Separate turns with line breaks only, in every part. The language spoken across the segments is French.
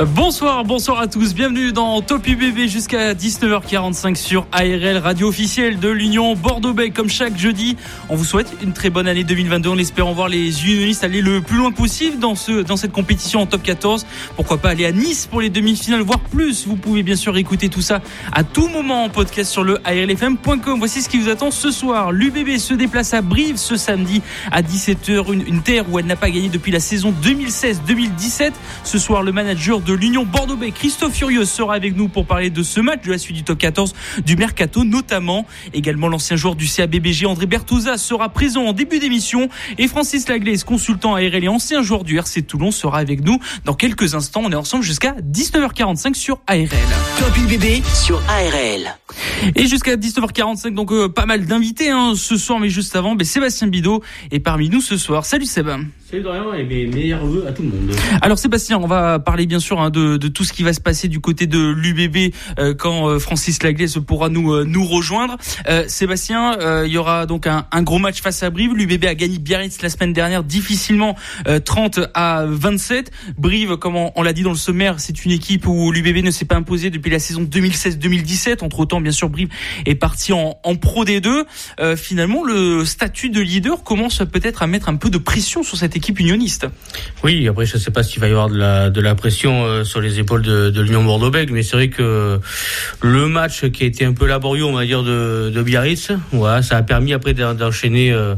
Bonsoir, bonsoir à tous. Bienvenue dans Top UBB jusqu'à 19h45 sur ARL, radio officielle de l'Union Bordeaux-Bay. Comme chaque jeudi, on vous souhaite une très bonne année 2022 en espérant voir les unionistes aller le plus loin possible dans, ce, dans cette compétition en top 14. Pourquoi pas aller à Nice pour les demi-finales, voire plus. Vous pouvez bien sûr écouter tout ça à tout moment en podcast sur le ARLFM.com. Voici ce qui vous attend ce soir. L'UBB se déplace à Brive ce samedi à 17h, une, une terre où elle n'a pas gagné depuis la saison 2016-2017. Ce soir, le manager de l'Union Bordeaux-Bay, Christophe Furieux, sera avec nous pour parler de ce match, de la suite du top 14 du Mercato, notamment. Également, l'ancien joueur du CABBG, André Bertouza, sera présent en début d'émission. Et Francis Laglaise, consultant ARL et ancien joueur du RC Toulon, sera avec nous dans quelques instants. On est ensemble jusqu'à 19h45 sur ARL.
Top sur ARL.
Et jusqu'à 19h45, donc euh, pas mal d'invités hein, ce soir, mais juste avant, ben, Sébastien Bidot est parmi nous ce soir. Salut Sébastien. Alors Sébastien, on va parler bien sûr hein, de, tout ce qui va se passer du côté de l'UBB euh, quand euh, Francis Laglaise pourra nous euh, rejoindre. Euh, Sébastien, euh, il y aura donc un, gros match face à Brive. L'UBB a gagné Biarritz la semaine dernière difficilement 30 à 27. Brive, comme on, l'a dit dans le sommaire, c'est une équipe où l'UBB ne s'est pas imposé depuis la saison 2016-2017. Entre autant, bien sûr, Brive est parti en, en Pro D2. finalement, le statut de leader commence peut-être à mettre un peu de pression sur cette équipe équipe unioniste.
Oui, après je ne sais pas s'il va y avoir de la, de la pression euh, sur les épaules de, l'Union Bordeaux-Bègles, mais c'est vrai que le match qui a été un peu laborieux, on va dire, de, Biarritz, voilà, ça a permis après d'enchaîner. Euh,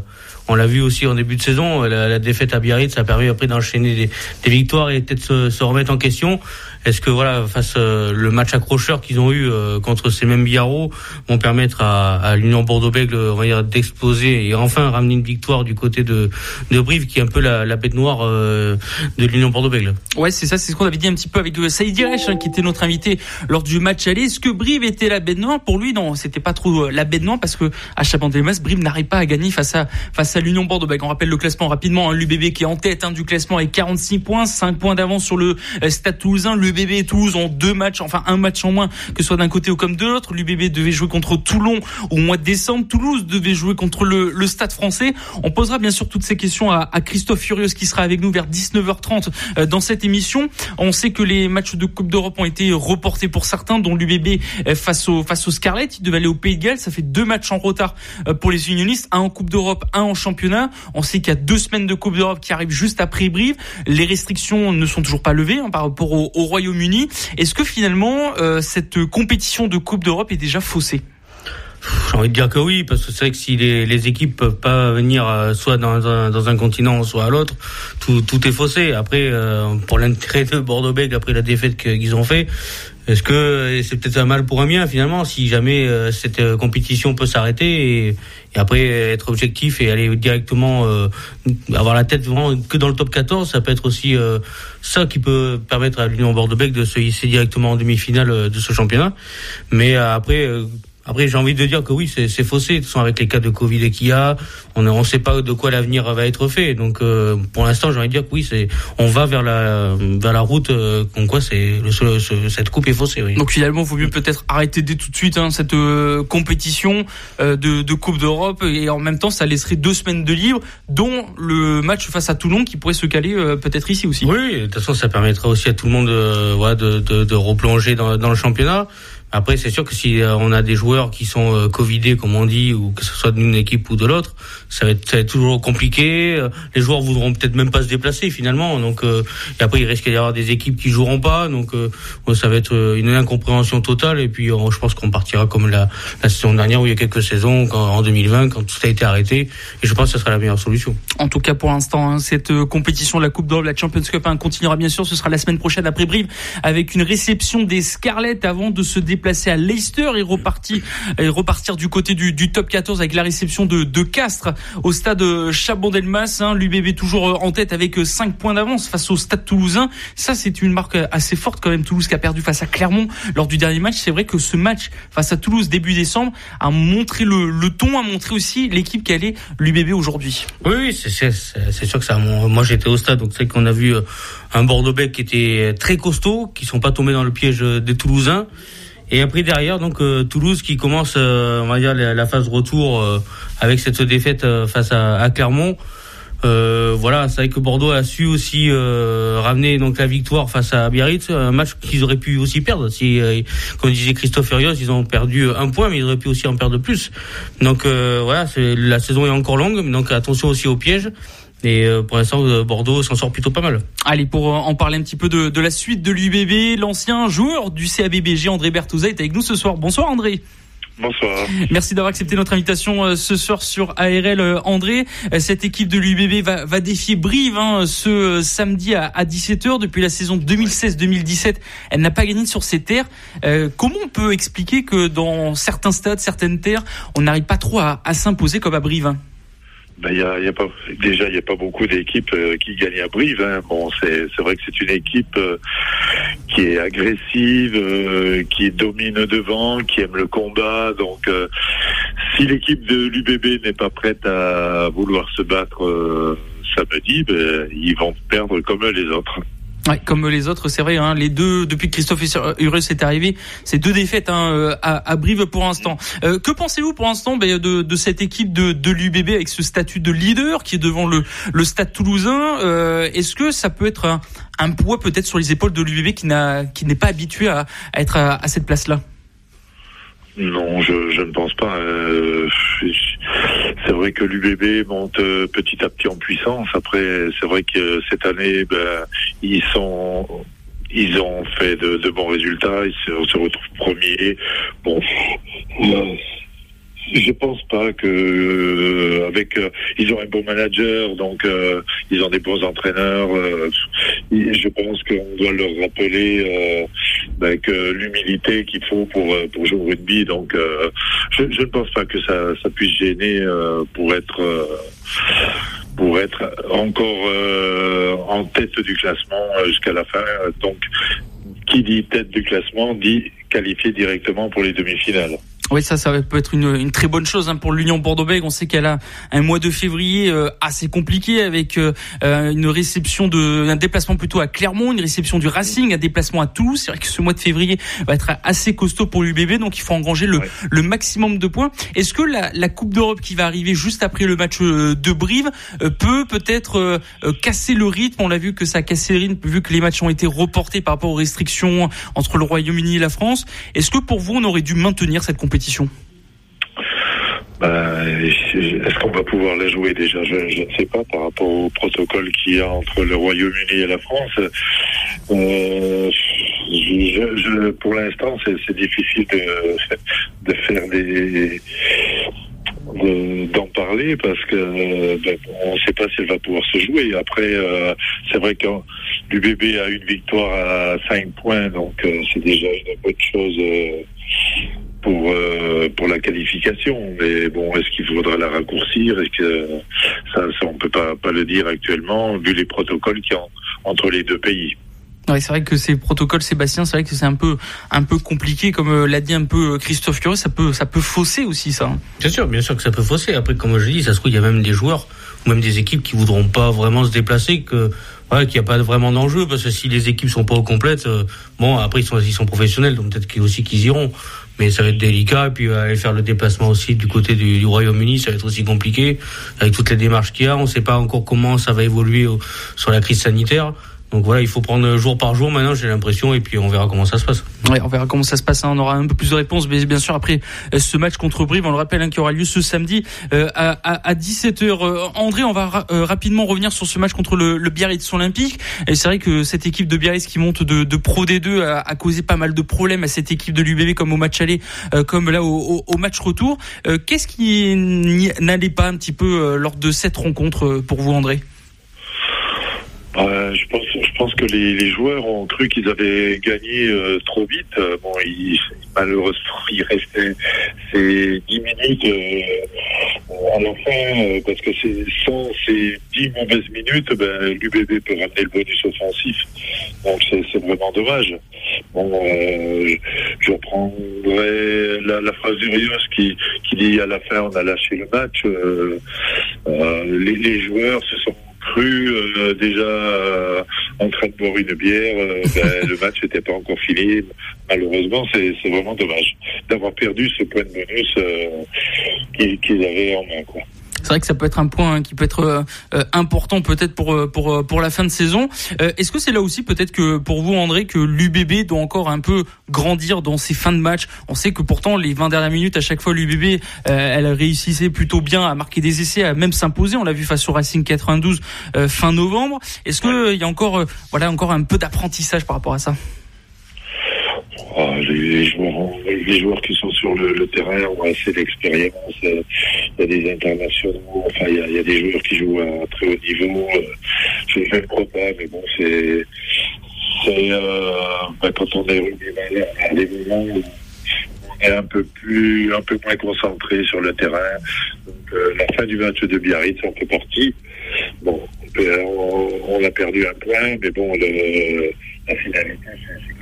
on l'a vu aussi en début de saison, la, défaite à Biarritz, a permis après d'enchaîner des, victoires et peut-être se, remettre en question. Est-ce que voilà, face euh, le match accrocheur qu'ils ont eu euh, contre ces mêmes Biarros vont permettre à, à l'Union Bordeaux-Bègles, d'exploser et enfin ramener une victoire du côté de, de Brive, qui est un peu la, la bête noire euh, de l'Union Bordeaux-Bègles?
Ouais, c'est ça, c'est ce qu'on avait dit un petit peu avec Saïd Iresh, hein, qui était notre invité lors du match aller. Est-ce que Brive était la bête noire? Pour lui, non, c'était pas trop la bête noire parce que à Chabandelmas, Brive n'arrive pas à gagner face à face à l'Union Bordeaux-Bègles. On rappelle le classement rapidement. Hein, L'UBB qui est en tête hein, du classement avec 46 points, 5 points d'avance sur le Stade Toulousain. L'UBB et Toulouse ont deux matchs, enfin un match en moins que ce soit d'un côté ou comme de l'autre. L'UBB devait jouer contre Toulon au mois de décembre. Toulouse devait jouer contre le, Stade français. On posera bien sûr toutes ces questions à, à Christophe Furieux qui sera avec nous vers 19h30 euh, dans cette émission. On sait que les matchs de Coupe d'Europe ont été reportés pour certains, dont l'UBB euh, face au face au Scarlet. Il devait aller au Pays de Galles. Ça fait deux matchs en retard euh, pour les unionistes, un en Coupe d'Europe, un en championnat. On sait qu'il y a deux semaines de Coupe d'Europe qui arrivent juste après Brive. Les restrictions ne sont toujours pas levées hein, par rapport au, au Est-ce que finalement euh, cette compétition de Coupe d'Europe est déjà faussée?
J'ai envie de dire que oui, parce que c'est vrai que si les, les, équipes peuvent pas venir euh, soit dans un, dans un continent, soit à l'autre, tout, tout est faussé. Après, euh, pour l'intérêt de Bordeaux-Bègles, après la défaite qu'ils ont fait, est-ce que c'est peut-être un mal pour un bien finalement si jamais euh, cette euh, compétition peut s'arrêter et, et, après être objectif et aller directement euh, avoir la tête vraiment que dans le top 14, ça peut être aussi euh, ça qui peut permettre à l'Union Bordeaux-Bègles de se hisser directement en demi-finale de ce championnat. Mais après après, j'ai envie de dire que oui, c'est faussé. De toute façon, avec les cas de Covid qu'il y a, on ne sait pas de quoi l'avenir va être fait. Donc, euh, pour l'instant, j'ai envie de dire que oui, c'est, on va vers la, vers la route. Euh, comme quoi, c'est cette coupe est faussée. Oui.
Donc finalement, il vaut mieux peut-être arrêter dès tout de suite hein, cette euh, compétition euh, de, de, Coupe d'Europe et en même temps, ça laisserait deux semaines de libre, dont le match face à Toulon qui pourrait se caler euh, peut-être ici aussi.
Oui, de toute façon, ça permettra aussi à tout le monde voilà, de, de, de replonger dans, dans le championnat. Après, c'est sûr que si on a des joueurs qui sont euh, covidés, comme on dit, ou que ce soit d'une équipe ou de l'autre, ça, va être, toujours compliqué. Les joueurs voudront peut-être même pas se déplacer finalement. Donc, euh, après, il risque d'y avoir des équipes qui joueront pas. Donc, euh, ça va être une incompréhension totale. Et puis, je pense qu'on partira comme la, saison dernière, où il y a quelques saisons, en 2020, quand tout a été arrêté. Et je pense que ce sera la meilleure solution.
En tout cas, pour l'instant, hein, cette compétition de la Coupe d'Europe, la Champions Cup, hein, continuera bien sûr. Ce sera la semaine prochaine après Brive, avec une réception des Scarlett avant de se déplacer déplacer à Leicester et et repartir du côté du, du top 14 avec la réception de, de Castres au stade Chabon-Delmas. Hein, L'UBB toujours en tête avec 5 points d'avance face au stade toulousain. Ça, c'est une marque assez forte quand même. Toulouse qui a perdu face à Clermont lors du dernier match. C'est vrai que ce match face à Toulouse début décembre a montré le, le ton, a montré aussi l'équipe qu'elle est l'UBB aujourd'hui.
Oui, c'est sûr que ça. Moi, j'étais au stade, donc c'est qu'on a vu un Bordeaux-Bec qui était très costaud, qui sont pas tombés dans le piège des Toulousains. Et après derrière, donc euh, Toulouse qui commence, euh, on va dire la, phase retour euh, avec cette défaite face à, à Clermont. voilà, c'est vrai que Bordeaux a su aussi ramener donc la victoire face à Biarritz, un match qu'ils auraient pu aussi perdre. Si, comme disait Christophe Furios, ils ont perdu un point, mais ils auraient pu aussi en perdre plus. Donc voilà, la saison est encore longue, donc attention aussi au piège. Et euh, pour l'instant, euh, Bordeaux s'en sort plutôt pas mal.
Allez, pour euh, en parler un petit peu de, de la suite de l'UBB, l'ancien joueur du CABBG, André Bertouza, est avec nous ce soir. Bonsoir André.
Bonsoir.
Merci d'avoir accepté notre invitation ce soir sur ARL. André, cette équipe de l'UBB va, va défier Brive hein, ce samedi à, à 17h. Depuis la saison 2016-2017, elle n'a pas gagné sur ses terres. comment on peut expliquer que dans certains stades, certaines terres, on n'arrive pas trop à, à s'imposer comme à Brive hein?
Ben, y a, y a pas, déjà, il n'y a pas beaucoup d'équipes euh, qui gagnent à Brive. Hein. Bon, c'est, vrai que c'est une équipe euh, qui est agressive, euh, qui domine devant, qui aime le combat. Donc, si l'équipe de l'UBB n'est pas prête à vouloir se battre samedi, ben, ils vont perdre comme les autres.
Ouais, comme les autres, c'est vrai. Hein, les deux, depuis que Christophe Urus est arrivé, c'est deux défaites hein, euh, à, à, Brive pour l'instant. Euh, que pensez-vous pour l'instant ben, de, de, cette équipe de, de l'UBB avec ce statut de leader qui est devant le, le Stade Toulousain? Euh, Est-ce que ça peut être un, un poids peut-être sur les épaules de l'UBB qui n'a, qui n'est pas habitué à, à être à, à cette place-là?
Non, je, je, ne pense pas. Euh, c'est vrai que l'UBB monte euh, petit à petit en puissance. Après, c'est vrai que cette année, ben, ils sont ils ont fait de, bons résultats, ils se, se retrouvent premiers. Bon, je pense pas que euh, avec euh, ils ont un bon manager, donc euh, ils ont des bons entraîneurs. je pense qu'on doit leur rappeler ben, que l'humilité qu'il faut pour pour jouer au rugby. Donc je, je, ne pense pas que ça ça puisse gêner pour être pour être encore en tête du classement jusqu'à la fin. Donc qui dit tête du classement dit qualifié directement pour les demi-finales.
Oui, ça, ça peut être une, une très bonne chose hein, pour l'Union Bordeaux-Bègles. On sait qu'elle a un mois de février euh, assez compliqué avec euh, euh, une réception de, un déplacement plutôt à Clermont, une réception du Racing, un déplacement à Toulouse. C'est vrai que ce mois de février va être assez costaud pour l'UBB, donc il faut engranger le, le maximum de points. Est-ce que la, la Coupe d'Europe qui va arriver juste après le match de Brive peut peut-être casser le rythme? On l'a vu que ça a cassé le rythme vu que les matchs ont été reportés par rapport aux restrictions entre le Royaume-Uni et la France. Est-ce que pour vous, on aurait dû maintenir cette compétition?
Bah, est-ce qu'on va pouvoir la jouer déjà? Je, ne sais pas par rapport au protocole qu'il y a entre le Royaume-Uni et la France. Euh, pour l'instant, c'est difficile de, faire d'en parler parce que ben, on ne sait pas si elle va pouvoir se jouer. Après, euh, c'est vrai que l'UBB a une victoire à 5 points, donc euh, c'est déjà une bonne chose pour euh, pour la qualification. Mais bon, est-ce qu'il faudra la raccourcir? Est-ce que ça, ça, on peut pas pas le dire actuellement vu les protocoles qui ont entre les deux pays.
Ouais, c'est vrai que ces protocoles, Sébastien, c'est vrai que c'est un peu un peu compliqué, comme euh, l'a dit un peu euh, Christophe Curé, ça peut ça peut fausser aussi ça. Hein.
Bien sûr, bien sûr que ça peut fausser. Après, comme je dis, ça se trouve il y a même des joueurs ou même des équipes qui voudront pas vraiment se déplacer, que ouais, qu'il n'y a pas vraiment d'enjeu parce que si les équipes sont pas au complète, bon après ils sont ils sont professionnels, donc peut-être aussi qu'ils iront mais ça va être délicat. Et puis euh, aller faire le déplacement aussi du côté du, du Royaume-Uni, ça va être aussi compliqué avec toutes les démarches qu'il y a. On ne sait pas encore comment ça va évoluer sur la crise sanitaire. Donc voilà, il faut prendre jour par jour maintenant, j'ai l'impression, et puis on verra comment ça se passe.
Oui, on verra comment ça se passe. Hein. On aura un peu plus de réponses, mais bien sûr après euh, ce match contre Brive, on le rappelle, hein, qui aura lieu ce samedi euh, à, à, 17h. Euh, André, on va rapidement revenir sur ce match contre le, le Biarritz Olympique. Et c'est vrai que cette équipe de Biarritz qui monte de, de Pro D2 a, a, causé pas mal de problèmes à cette équipe de l'UBB, comme au match aller, comme là au, au, match retour. Qu'est-ce qui n'allait pas un petit peu lors de cette rencontre pour vous, André?
Euh, je pense, je pense que les, les joueurs ont cru qu'ils avaient gagné euh, trop vite. Euh, bon, ils, malheureusement, il restait ces 10 minutes euh, à la fin, parce que c'est sans ces 10 mauvaises minutes, ben, l'UBB peut ramener le bonus offensif. Donc c'est vraiment dommage. Bon, je reprendrai la, la phrase d'Urios qui, qui dit à la fin on a lâché le match. les, les joueurs se sont cru euh, déjà euh, en train de boire une bière. Euh, ben, le match n'était pas encore fini. Malheureusement, c'est vraiment dommage d'avoir perdu ce point de bonus qu'ils avaient en main. Quoi
c'est vrai que ça peut être un point qui peut être euh, euh, important peut-être pour euh, pour pour la fin de saison. Est-ce que c'est là aussi peut-être que pour vous André que l'UBB doit encore un peu grandir dans ses fins de match? On sait que pourtant les 20 dernières minutes à chaque fois l'UBB elle réussissait plutôt bien à marquer des essais, à même s'imposer. On l'a vu face au Racing 92 fin novembre. Est-ce que il y a encore voilà encore un peu d'apprentissage par rapport à ça?
Ah, les, joueurs, les joueurs qui sont sur le, terrain ont assez d'expérience. Il y a des internationaux, enfin il y a, des joueurs qui jouent à très haut niveau. Je ne le crois pas, mais bon, c'est euh, ben, quand on est rugbyman, à des moments où on est un peu plus, un peu moins concentré sur le terrain. Donc euh, la fin du match de Biarritz en fait partie. Bon, on, on, a perdu un point, mais bon, le, la finalité, c'est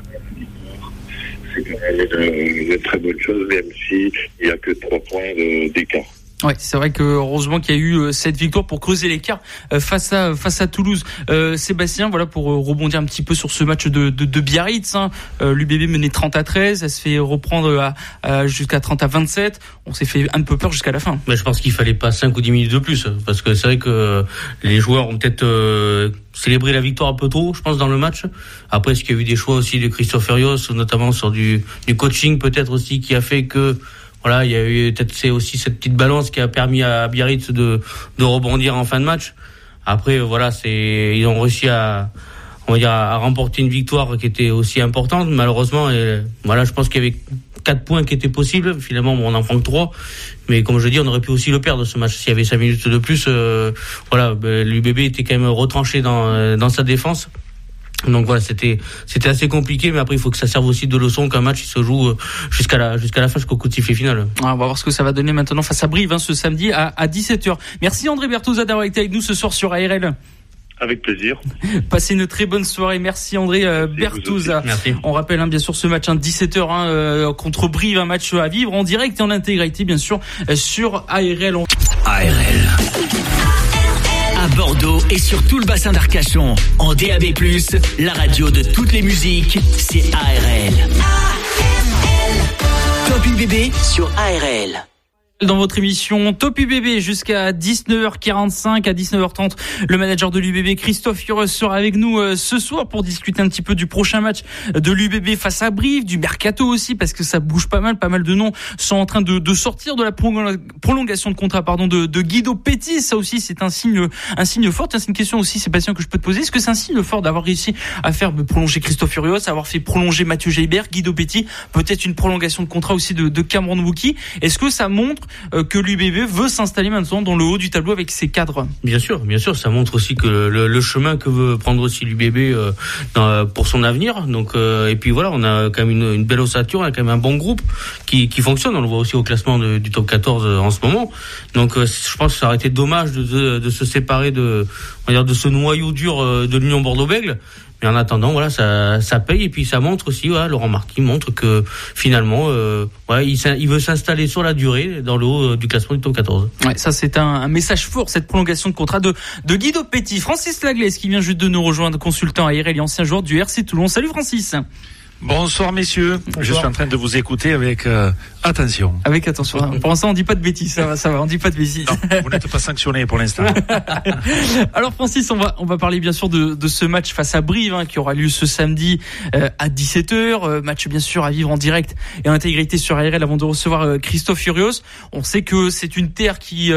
c'est quand même une, très bonne chose, même s'il n'y a que trois points d'écart.
Ouais, c'est vrai que heureusement qu'il y a eu euh, cette victoire pour creuser l'écart euh, face à face à Toulouse. Euh, Sébastien, voilà pour rebondir un petit peu sur ce match de de, de Biarritz. Hein. L'UBB menait 30 à 13, elle se fait reprendre à, jusqu'à 30 à 27. On s'est fait un peu peur jusqu'à la fin.
Mais je pense qu'il fallait pas 5 ou 10 minutes de plus parce que c'est vrai que les joueurs ont peut-être célébré la victoire un peu trop, je pense, dans le match. Après, est-ce qu'il y a eu des choix aussi de Christophe Ferios, notamment sur du, du coaching peut-être aussi, qui a fait que voilà, il y a eu peut-être c'est aussi cette petite balance qui a permis à Biarritz de, de rebondir en fin de match. Après, voilà, c'est ils ont réussi à on va dire à remporter une victoire qui était aussi importante. Malheureusement, voilà, je pense qu'il y avait quatre points qui étaient possibles. Finalement, on en prend que trois. Mais comme je dis, on aurait pu aussi le perdre ce match s'il y avait cinq minutes de plus. Euh, voilà, ben, l'UBB était quand même retranché dans dans sa défense. Donc voilà, c'était c'était assez compliqué, mais après il faut que ça serve aussi de leçon qu'un match il se joue euh, jusqu'à la jusqu'à la fin, jusqu'au coup de sifflet final.
Ah, on va voir ce que ça va donner maintenant face à Brive hein, ce samedi à, à 17h. Merci André Berthoza d'avoir été avec nous ce soir sur ARL.
Avec plaisir.
Passez une très bonne soirée. Merci André euh, Berthoza.
Merci.
On rappelle hein, bien sûr ce match hein, 17h hein, euh, contre Brive, un match à vivre en direct et en intégralité bien sûr sur ARL.
ARL à Bordeaux et sur tout le bassin d'Arcachon. En DAB+, la radio de toutes les musiques, c'est ARL. Top UBB sur ARL
dans votre émission Top UBB jusqu'à 19h45 à 19h30. Le manager de l'UBB Christophe Fureux sera avec nous euh, ce soir pour discuter un petit peu du prochain match de l'UBB face à Brive, du mercato aussi parce que ça bouge pas mal, pas mal de noms sont en train de, sortir de la prolongation de contrat pardon de, Guido Petit. Ça aussi c'est un signe un signe fort. C'est une question aussi Sébastien que je peux te poser. Est-ce que c'est un signe fort d'avoir réussi à faire prolonger Christophe Furios, avoir fait prolonger Mathieu Jaibert, Guido Petit, peut-être une prolongation de contrat aussi de, Cameron Wookie. Est-ce que ça montre que l'UBB veut s'installer maintenant dans le haut du tableau avec ses cadres.
Bien sûr, bien sûr, ça montre aussi que le, chemin que veut prendre aussi l'UBB euh, pour son avenir. Donc euh, et puis voilà, on a quand même une, belle ossature, on a quand même un bon groupe qui, fonctionne. On le voit aussi au classement du top 14 en ce moment. Donc je pense que ça aurait été dommage de, se séparer de, on va dire, de ce noyau dur de l'Union Bordeaux-Bègles. Mais en attendant, voilà, ça, ça paye et puis ça montre aussi, voilà, Laurent Marquis montre que finalement, euh, ouais, il, il veut s'installer sur la durée dans le haut euh, du classement du top 14.
Ouais, ça c'est un, un, message fort cette prolongation de contrat de, de Guido Petit, Francis Laglaise qui vient juste de nous rejoindre, consultant à et ancien joueur du RC Toulon. Salut Francis.
Bonsoir messieurs, je suis en train de vous écouter avec euh, attention.
Avec attention. Pour l'instant, on dit pas de bêtises, ça va, ça va, on dit pas de bêtises.
Non, vous n'êtes pas sanctionné pour l'instant.
Alors Francis, on va on va parler bien sûr de, de ce match face à Brive hein, qui aura lieu ce samedi euh, à 17h, euh, match bien sûr à vivre en direct et en intégrité sur ARL avant de recevoir Christophe Furios. On sait que c'est une terre qui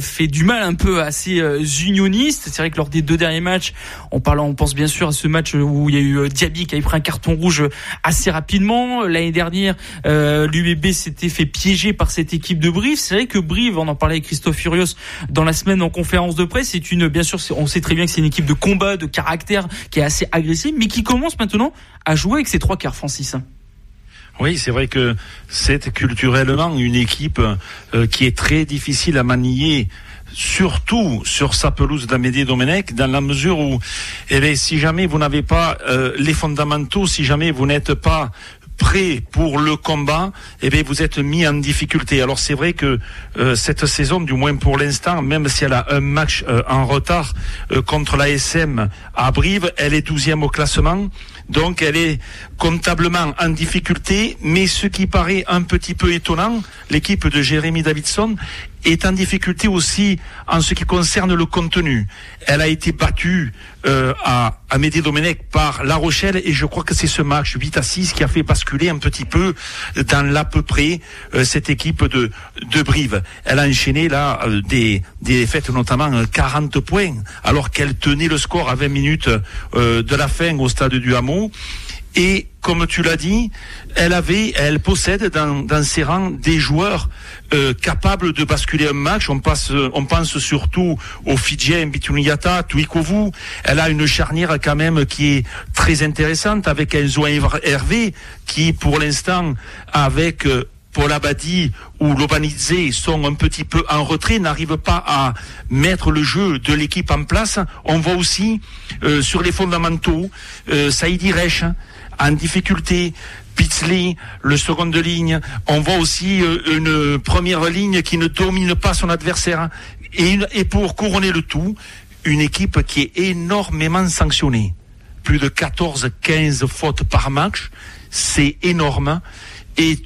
fait du mal un peu à ces unionistes. C'est vrai que lors des deux derniers matchs, on parle on pense bien sûr à ce match où il y a eu Diaby qui a pris un carton rouge assez rapidement. L'année dernière, euh, l'UBB s'était fait piéger par cette équipe de Brive. C'est vrai que Brive, on en parlait avec Christophe Furios dans la semaine en conférence de presse, c'est une, bien sûr, on sait très bien que c'est une équipe de combat, de caractère, qui est assez agressive, mais qui commence maintenant à jouer avec ses trois quarts, Francis.
Oui, c'est vrai que c'est culturellement une équipe euh, qui est très difficile à manier surtout sur sa pelouse d'Amédée Domenech, dans la mesure où, eh si jamais vous n'avez pas euh, les fondamentaux, si jamais vous n'êtes pas prêt pour le combat, eh bien vous êtes mis en difficulté. Alors c'est vrai que euh, cette saison, du moins pour l'instant, même si elle a un match en retard contre l'ASM à Brive, elle est douzième au classement. Donc elle est comptablement en difficulté, mais ce qui paraît un petit peu étonnant, l'équipe de Jérémy Davidson est en difficulté aussi en ce qui concerne le contenu. Elle a été battue euh, à Amédée Domenech par La Rochelle et je crois que c'est ce match 8 à 6 qui a fait basculer un petit peu dans l'à peu près euh, cette équipe de, de Brive. Elle a enchaîné là euh, des, des défaites notamment 40 points alors qu'elle tenait le score à 20 minutes de la fin au stade du Hameau. Et comme tu l'as dit, elle avait, elle possède dans, dans ses rangs des joueurs euh, capables de basculer un match. On, passe, on pense surtout au Fidjien Bituniata, Tuikovu. Elle a une charnière quand même qui est très intéressante avec Enzo Hervé qui, pour l'instant, avec euh, Paul Abadi ou Lobanidze sont un petit peu en retrait, n'arrivent pas à mettre le jeu de l'équipe en place. On voit aussi euh, sur les fondamentaux euh, Saïdi Reich en difficulté. Pitzley, le second de ligne. On voit aussi euh, une première ligne qui ne domine pas son adversaire. Et, pour couronner le tout, une équipe qui est énormément sanctionnée. Plus de 14-15 fautes par match. C'est énorme. Et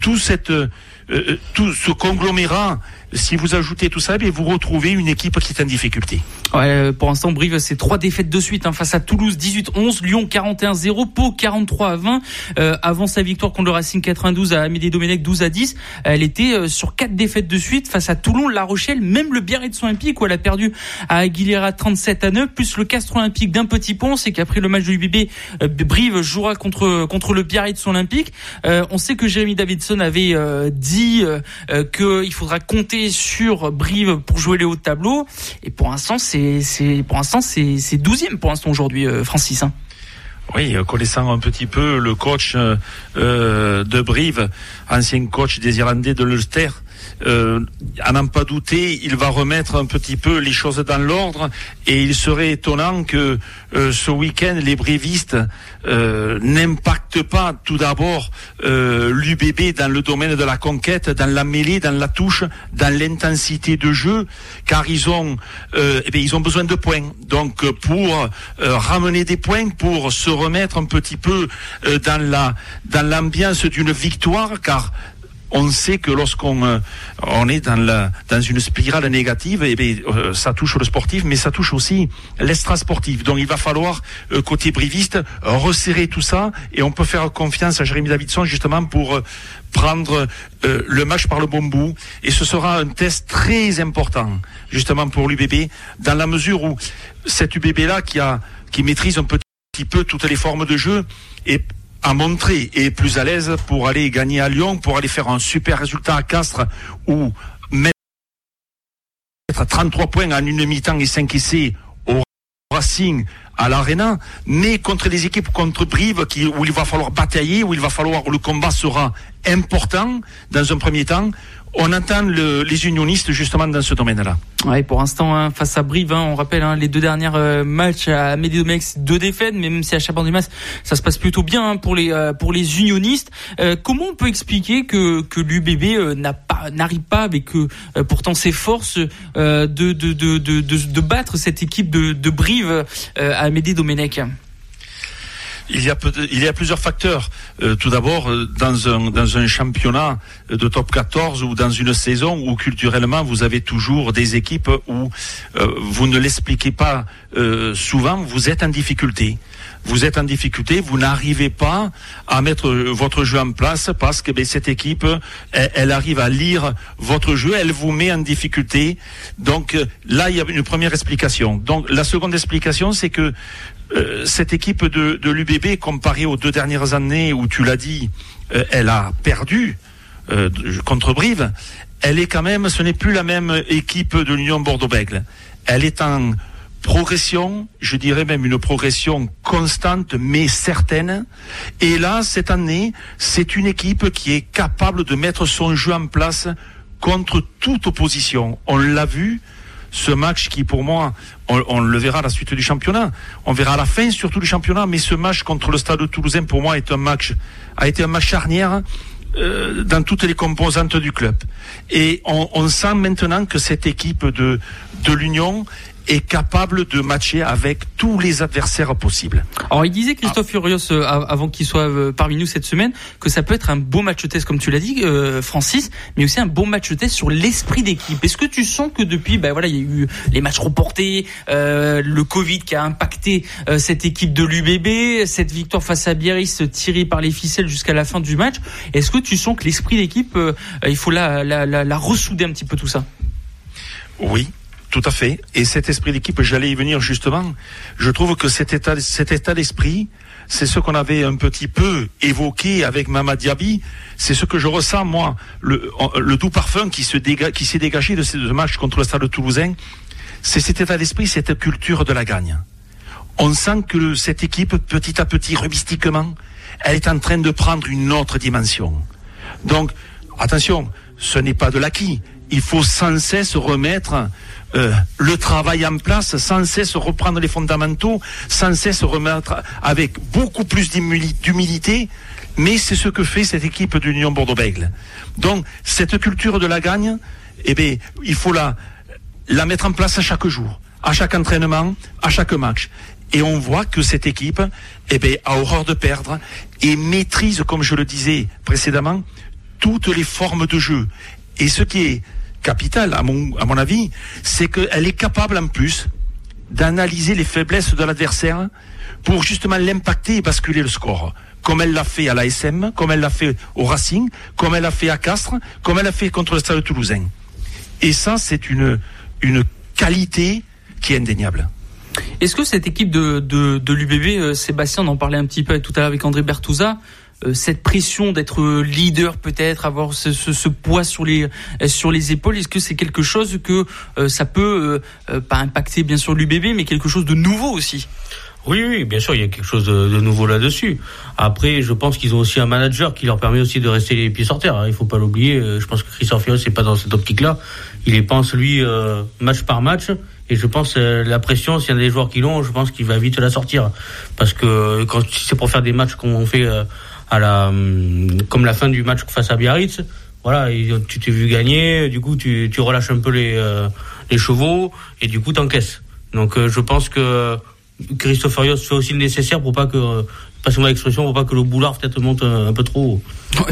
tout, cette, euh, euh, tout ce conglomérat si vous ajoutez tout ça, vous retrouvez une équipe qui est en difficulté.
Ouais, euh, pour l'instant, Brive, c'est trois défaites de suite hein, face à Toulouse 18-11, Lyon 41-0, Pau 43-20. Euh, avant sa victoire contre le Racing 92 à Amédée Domenech 12 à 10, elle était euh, sur quatre défaites de suite face à Toulon, La Rochelle, même le Biarritz Olympique où elle a perdu à Aguilera 37 à 9, plus le Castres Olympique d'un petit pont. C'est qu'après le match de l'UBB, Brive jouera contre contre le Biarritz Olympique. on sait que Jérémy Davidson avait dit qu'il faudra compter sur Brive pour jouer les hauts de tableau. Et pour l'instant, c'est, c'est, pour l'instant, c'est, c'est 12e pour l'instant aujourd'hui, euh, Francis. Hein.
Oui, connaissant un petit peu le coach euh, euh, de Brive, ancien coach des Irlandais de l'Ulster, euh, à n'en pas douter, il va remettre un petit peu les choses dans l'ordre et il serait étonnant que euh, ce week-end, les brévistes euh, n'impactent pas tout d'abord euh, l'UBB dans le domaine de la conquête, dans la mêlée, dans la touche, dans l'intensité de jeu, car ils ont, euh, eh bien, ils ont besoin de points. Donc pour ramener des points, pour se remettre un petit peu dans la dans l'ambiance d'une victoire, car on sait que lorsqu'on euh, on est dans, la, dans une spirale négative, eh bien, euh, ça touche le sportif, mais ça touche aussi l'extra-sportif. Donc il va falloir, euh, côté briviste, resserrer tout ça, et on peut faire confiance à Jérémy Davidson justement pour prendre le match par le bon bout. Et ce sera un test très important, justement pour l'UBB, dans la mesure où cet UBB-là qui, a, qui maîtrise un petit peu toutes les formes de jeu, et à montrer et plus à l'aise pour aller gagner à Lyon, pour aller faire un super résultat à Castres ou mettre 33 points en une mi-temps et 5 essais au Racing à l'Arena, mais contre des équipes contre Brive où il va falloir batailler, où il va falloir, où le combat sera important dans un premier temps, on entend les unionistes justement dans ce domaine-là.
Ouais, pour l'instant, hein, face à Brive, hein, on rappelle hein, les deux derniers euh, matchs à Médiomex, deux défaites, mais même si à Chaban-du-Mas, ça se passe plutôt bien pour les euh, pour les unionistes. Euh, comment on peut expliquer que que l'UBB n'a pas n'arrive pas avec pourtant ses forces de, de, de, de, de, battre cette équipe de, de Brive à Amédée Domenech
il y a, il y a plusieurs facteurs. Euh, tout d'abord, euh, dans un, dans un championnat de top 14 ou dans une saison où culturellement vous avez toujours des équipes où euh, vous ne l'expliquez pas souvent, vous êtes en difficulté. Vous êtes en difficulté, vous n'arrivez pas à mettre votre jeu en place parce que ben, cette équipe, elle, elle, arrive à lire votre jeu, elle vous met en difficulté. Donc là, il y a une première explication. Donc la seconde explication, c'est que euh, cette équipe de, de l'UBB, comparée aux deux dernières années où tu l'as dit, euh, elle a perdu euh, contre Brive, elle est quand même, ce n'est plus la même équipe de l'Union Bordeaux-Bègles. Elle est en progression, je dirais même une progression constante mais certaine. Et là, cette année, c'est une équipe qui est capable de mettre son jeu en place contre toute opposition. On l'a vu, ce match qui pour moi, on, le verra à la suite du championnat, on verra à la fin surtout du championnat, mais ce match contre le Stade Toulousain pour moi est un match, a été un match charnière euh, dans toutes les composantes du club. Et on, on sent maintenant que cette équipe de, de l'Union est capable de matcher avec tous les adversaires possibles.
Alors il disait Christophe Furios euh, avant qu'il soit euh, parmi nous cette semaine que ça peut être un beau match test comme tu l'as dit euh, Francis, mais aussi un bon match test sur l'esprit d'équipe. Est-ce que tu sens que depuis ben voilà il y a eu les matchs reportés, le Covid qui a impacté cette équipe de l'UBB, cette victoire face à Biarritz tirée par les ficelles jusqu'à la fin du match, est-ce que tu sens que l'esprit d'équipe il faut la, la, la, la ressouder un petit peu tout ça?
Oui, tout à fait. Et cet esprit d'équipe, j'allais y venir justement. Je trouve que cet état, cet état d'esprit, c'est ce qu'on avait un petit peu évoqué avec Mama Diaby. C'est ce que je ressens, moi, le, le doux parfum qui se qui s'est dégagé de ce match contre le Stade Toulousain. C'est cet état d'esprit, cette culture de la gagne. On sent que cette équipe, petit à petit, rubistiquement, elle est en train de prendre une autre dimension. Donc, attention, ce n'est pas de l'acquis. Il faut sans cesse remettre euh, le travail en place, sans cesse reprendre les fondamentaux, sans cesse remettre avec beaucoup plus d'humilité. Mais c'est ce que fait cette équipe de Bordeaux-Bègles. Donc, cette culture de la gagne, eh bien, il faut la, la mettre en place à chaque jour, à chaque entraînement, à chaque match. Et on voit que cette équipe, eh bien, a horreur de perdre et maîtrise, comme je le disais précédemment, toutes les formes de jeu. Et ce qui est capital, à mon, avis, c'est qu'elle est capable en plus d'analyser les faiblesses de l'adversaire pour justement l'impacter et basculer le score. Comme elle l'a fait à l'ASM, comme elle l'a fait au Racing, comme elle l'a fait à Castres, comme elle l'a fait contre le Stade Toulousain. Et ça, c'est une, qualité qui est indéniable.
Est-ce que cette équipe de, de, euh, Sébastien, on en parlait un petit peu tout à l'heure avec André Bertouza, cette pression d'être leader peut-être, avoir ce, poids sur les euh, sur les épaules, est-ce que c'est quelque chose que euh, ça peut pas impacter bien sûr l'UBB, mais quelque chose de nouveau aussi?
Oui, oui, bien sûr, il y a quelque chose de, nouveau là-dessus. Après, je pense qu'ils ont aussi un manager qui leur permet aussi de rester les pieds sur terre. Hein. Il faut pas l'oublier. Je pense que Christophe Fios n'est pas dans cette optique-là. Il est pense lui match par match. Et je pense la pression, s'il y a des joueurs qui l'ont, je pense qu'il va vite la sortir. Parce que quand c'est pour faire des matchs qu'on fait hum, comme la fin du match face à Biarritz. Voilà, tu t'es vu gagner, du coup tu, relâches un peu les, euh, les chevaux et du coup t'encaisses. Donc euh, je pense que Christophe Farios fait aussi le nécessaire pour pas que passez-moi l'expression, pour pas que le boulard peut-être monte un, peu trop.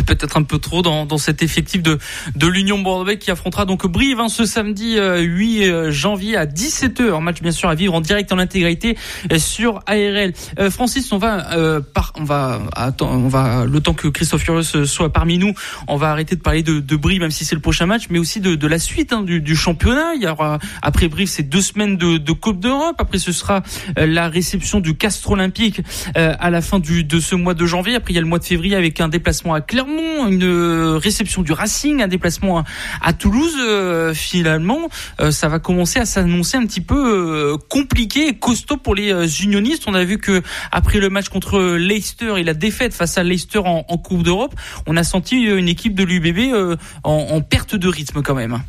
peut-être un peu trop dans, dans cet effectif de, de l'Union Bordeaux qui affrontera donc Brive hein, ce samedi 8 euh, euh, janvier à 17h. Match bien sûr à vivre en direct en intégralité euh, sur ARL. Francis, on va par, on va on va le temps que Christophe Furios soit parmi nous, on va arrêter de parler de, de Brive même si c'est le prochain match, mais aussi de, de la suite hein, du, du, championnat. Il y aura après Brive c'est deux semaines de, de Coupe d'Europe. Après ce sera la réception du Castre Olympique à la fin de ce mois de janvier. Après, il y a le mois de février avec un déplacement à Clermont, une euh, réception du Racing, un déplacement à, Toulouse. Euh, finalement, euh, ça va commencer à s'annoncer un petit peu compliqué et costaud pour les unionistes. On a vu que après le match contre Leicester et la défaite face à Leicester en, Coupe d'Europe, on a senti une équipe de l'UBB en, en perte de rythme quand même.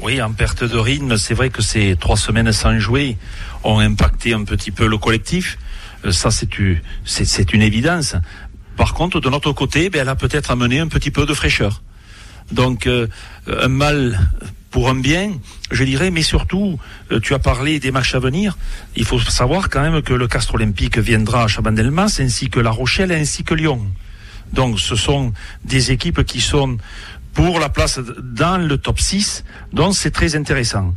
Oui, en perte de rythme, c'est vrai que ces trois semaines sans jouer ont impacté un petit peu le collectif. Euh, ça c'est une évidence. Par contre, de notre côté, ben, elle a peut-être amené un petit peu de fraîcheur. Donc, euh, un mal pour un bien, je dirais, mais surtout, euh, tu as parlé des matchs à venir. Il faut savoir quand même que le Castre Olympique viendra à Chabandelmas, ainsi que La Rochelle, ainsi que Lyon. Donc, ce sont des équipes qui sont pour la place dans le top 6, donc c'est très intéressant.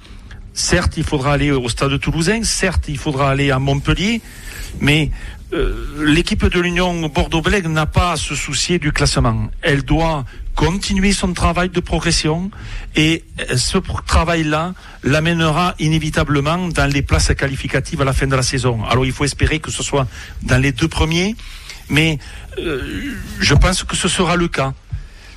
Certes, il faudra aller au stade toulousain, certes, il faudra aller à Montpellier, mais euh, l'équipe de l'Union Bordeaux-Bègles n'a pas à se soucier du classement. Elle doit continuer son travail de progression et euh, ce travail-là l'amènera inévitablement dans les places qualificatives à la fin de la saison. Alors il faut espérer que ce soit dans les deux premiers, mais euh, je pense que ce sera le cas.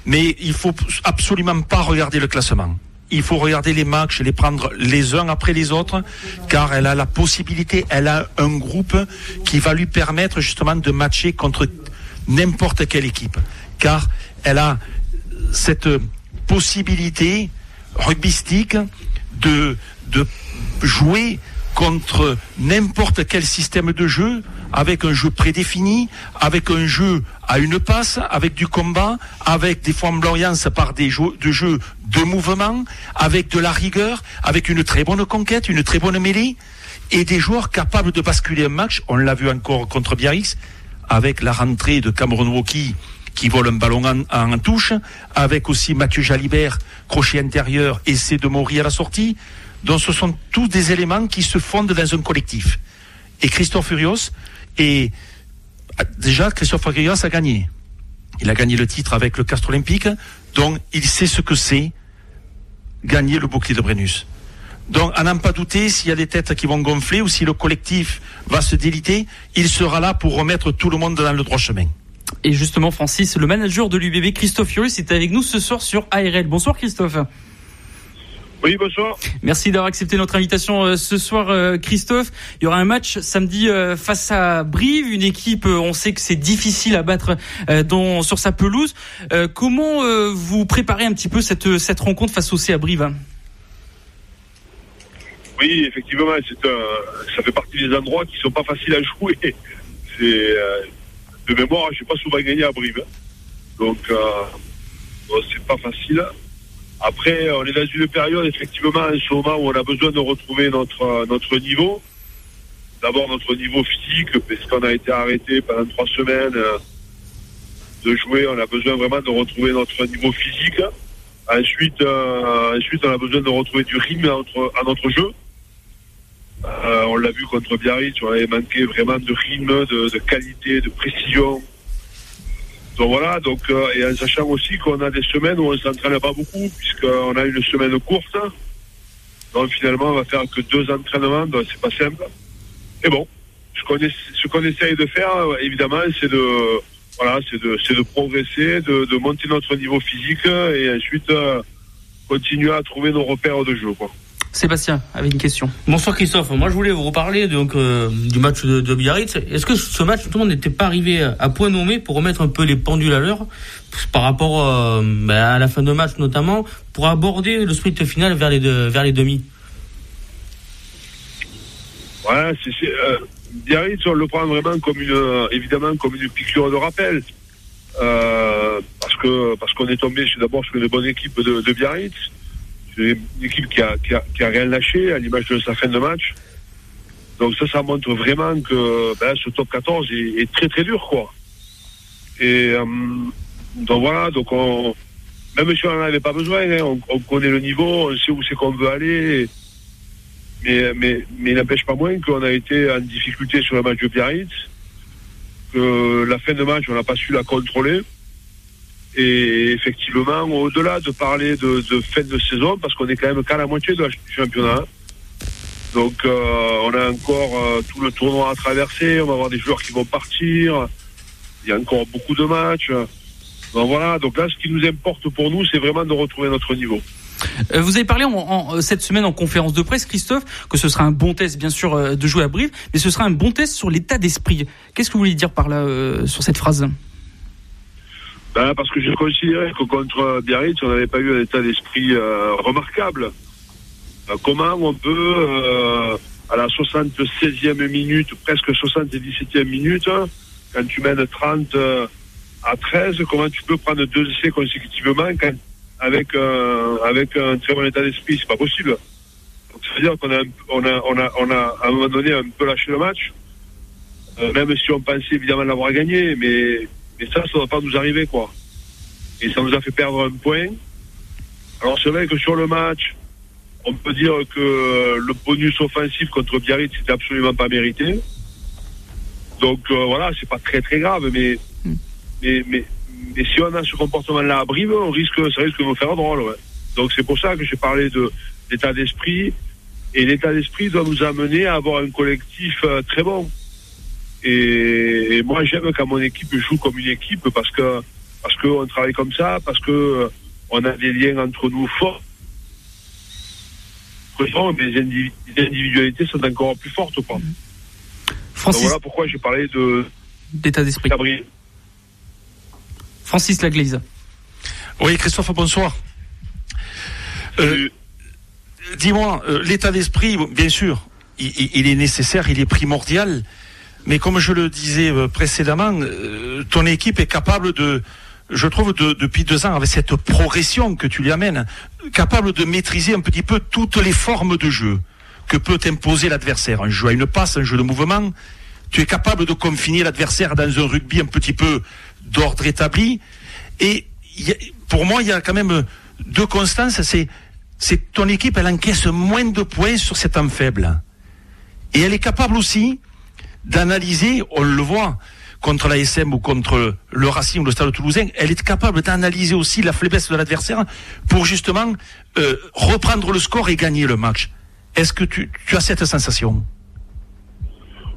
mais il faut absolument pas regarder le classement. Il faut regarder les matchs, les prendre les uns après les autres, car elle a la possibilité, elle a un groupe qui va lui permettre justement de matcher contre n'importe quelle équipe, car elle a cette possibilité rugbystique de, de jouer contre n'importe quel système de jeu, avec un jeu prédéfini, avec un jeu à une passe, avec du combat, avec des flamboyances par des jeux de jeu de mouvement, avec de la rigueur, avec une très bonne conquête, une très bonne mêlée, et des joueurs capables de basculer un match. On l'a vu encore contre Biarritz, avec la rentrée de Cameron Woki qui vole un ballon en, en, touche, avec aussi Mathieu Jalibert, crochet intérieur, essai de Maury à la sortie. Donc ce sont tous des éléments qui se fondent dans un collectif. Et Christophe Furios, et déjà Christophe Furios a gagné. Il a gagné le titre avec le Castre Olympique, donc il sait ce que c'est gagner le bouclier de Brennus. Donc, à n'en pas douter, s'il y a des têtes qui vont gonfler ou si le collectif va se déliter, il sera là pour remettre tout le monde dans le droit chemin.
Et justement, Francis, le manager de l'UBB, Christophe est avec nous ce soir sur ARL. Bonsoir Christophe.
Oui, bonsoir.
Merci d'avoir accepté notre invitation euh, ce soir, euh, Christophe. Il y aura un match samedi euh, face à Brive, une équipe, on sait que c'est difficile à battre dans, sur sa pelouse. comment vous préparez un petit peu cette, cette rencontre face au C à Brive
Oui, effectivement, c'est ça fait partie des endroits qui sont pas faciles à jouer. C'est de mémoire, je n'ai pas souvent gagné à Brive. Donc, c'est pas facile. Après, on est dans une période, effectivement, en ce moment où on a besoin de retrouver notre, notre niveau. D'abord, notre niveau physique, parce qu'on a été arrêté pendant trois semaines de jouer. On a besoin vraiment de retrouver notre niveau physique. Ensuite, euh, ensuite on a besoin de retrouver du rythme à notre, à notre jeu. Euh, on l'a vu contre Biarritz, on avait manqué vraiment de rythme, de, de qualité, de précision. Donc voilà, donc, euh, et en sachant aussi qu'on a des semaines où on ne s'entraîne pas beaucoup, puisqu'on a une semaine courte. Donc finalement, on va faire que deux entraînements, donc c'est pas simple. Et bon, ce qu'on essaye de faire, évidemment, c'est de, voilà, c'est de, c'est de progresser, de, de, monter notre niveau physique et ensuite euh, continuer à trouver nos repères de jeu. Quoi.
Sébastien avec une question.
Bonsoir Christophe. Moi je voulais vous reparler donc euh, du match de, de Biarritz. Est-ce que ce match tout le monde n'était pas arrivé à point nommé pour remettre un peu les pendules à l'heure par rapport euh, ben, à la fin de match notamment pour aborder le sprint final vers les deux, vers les demi?
Ouais, c'est euh, Biarritz on le prend vraiment comme une évidemment comme une piqûre de rappel. Euh, parce que parce qu'on est tombé d'abord sur une bonne équipe de, de Biarritz c'est une équipe qui a, qui, a, qui a, rien lâché à l'image de sa fin de match. Donc ça, ça montre vraiment que ben, ce top 14 est, très très dur, quoi. Et euh, donc voilà, donc on, même si on n'en avait pas besoin, hein, on, on, connaît le niveau, on sait où c'est qu'on veut aller. Mais, mais, mais il n'empêche pas moins qu'on a été en difficulté sur le match de Biarritz, que la fin de match, on n'a pas su la contrôler. Et effectivement, au-delà de parler de, fin de saison, parce qu'on est quand même qu'à la moitié de la, du championnat, donc euh, on a encore euh, tout le tournoi à traverser, on va avoir des joueurs qui vont partir, il y a encore beaucoup de matchs. Donc voilà, donc là, ce qui nous importe pour nous, c'est vraiment de retrouver notre niveau.
Euh, vous avez parlé cette semaine en conférence de presse, Christophe, que ce sera un bon test, bien sûr, de jouer à Brive, mais ce sera un bon test sur l'état d'esprit. Qu'est-ce que vous voulez dire par là, sur cette phrase?
Ben, parce que je considérais que contre Biarritz, on n'avait pas eu un état d'esprit euh, remarquable. Euh, comment on peut, euh, à la 76e minute, presque 77e minute, quand tu mènes 30 à 13, comment tu peux prendre deux essais consécutivement quand, avec, avec un très bon état d'esprit? C'est pas possible. Donc, ça veut dire qu'on a, on a, on a, on a, à un moment donné, un peu lâché le match, même si on pensait évidemment l'avoir gagné, mais et ça, ça ne va pas nous arriver, quoi. Et ça nous a fait perdre un point. Alors c'est vrai que sur le match, on peut dire que le bonus offensif contre Biarritz, c'était absolument pas mérité. Donc euh, voilà, c'est pas très très grave, mais, mm. mais, mais, mais, si on a ce comportement-là à Brive, on risque, ça risque de nous faire drôle. Ouais. Donc c'est pour ça que j'ai parlé de l'état d'esprit. Et l'état d'esprit doit nous amener à avoir un collectif euh, très bon. Et, et moi, j'aime quand mon équipe joue comme une équipe parce que parce qu'on travaille comme ça, parce que euh, on a des liens entre nous forts. Mais les, individualités sont encore plus fortes, quoi.
Francis,
voilà pourquoi j'ai parlé de
d'état d'esprit.
Gabriel.
Francis Laglaise.
Oui, Christophe, bonsoir. Euh, Dis-moi, euh, l'état d'esprit, bien sûr, il, il, est nécessaire, il est primordial, mais comme je le disais euh, précédemment, euh, ton équipe est capable de, je trouve, de, depuis deux ans, avec cette progression que tu lui amènes, capable de maîtriser un petit peu toutes les formes de jeu que peut imposer l'adversaire. Un jeu à une passe, un jeu de mouvement. Tu es capable de confiner l'adversaire dans un rugby un petit peu d'ordre établi. Et a, pour moi, il y a quand même deux constances. C'est, c'est ton équipe, elle encaisse moins de points sur ces temps faibles. Et elle est capable aussi d'analyser, on le voit, contre la SM ou contre le Racing ou le Stade Toulousain, elle est capable d'analyser aussi la faiblesse de l'adversaire pour justement euh, reprendre le score et gagner le match. Est-ce que tu, tu, as cette sensation?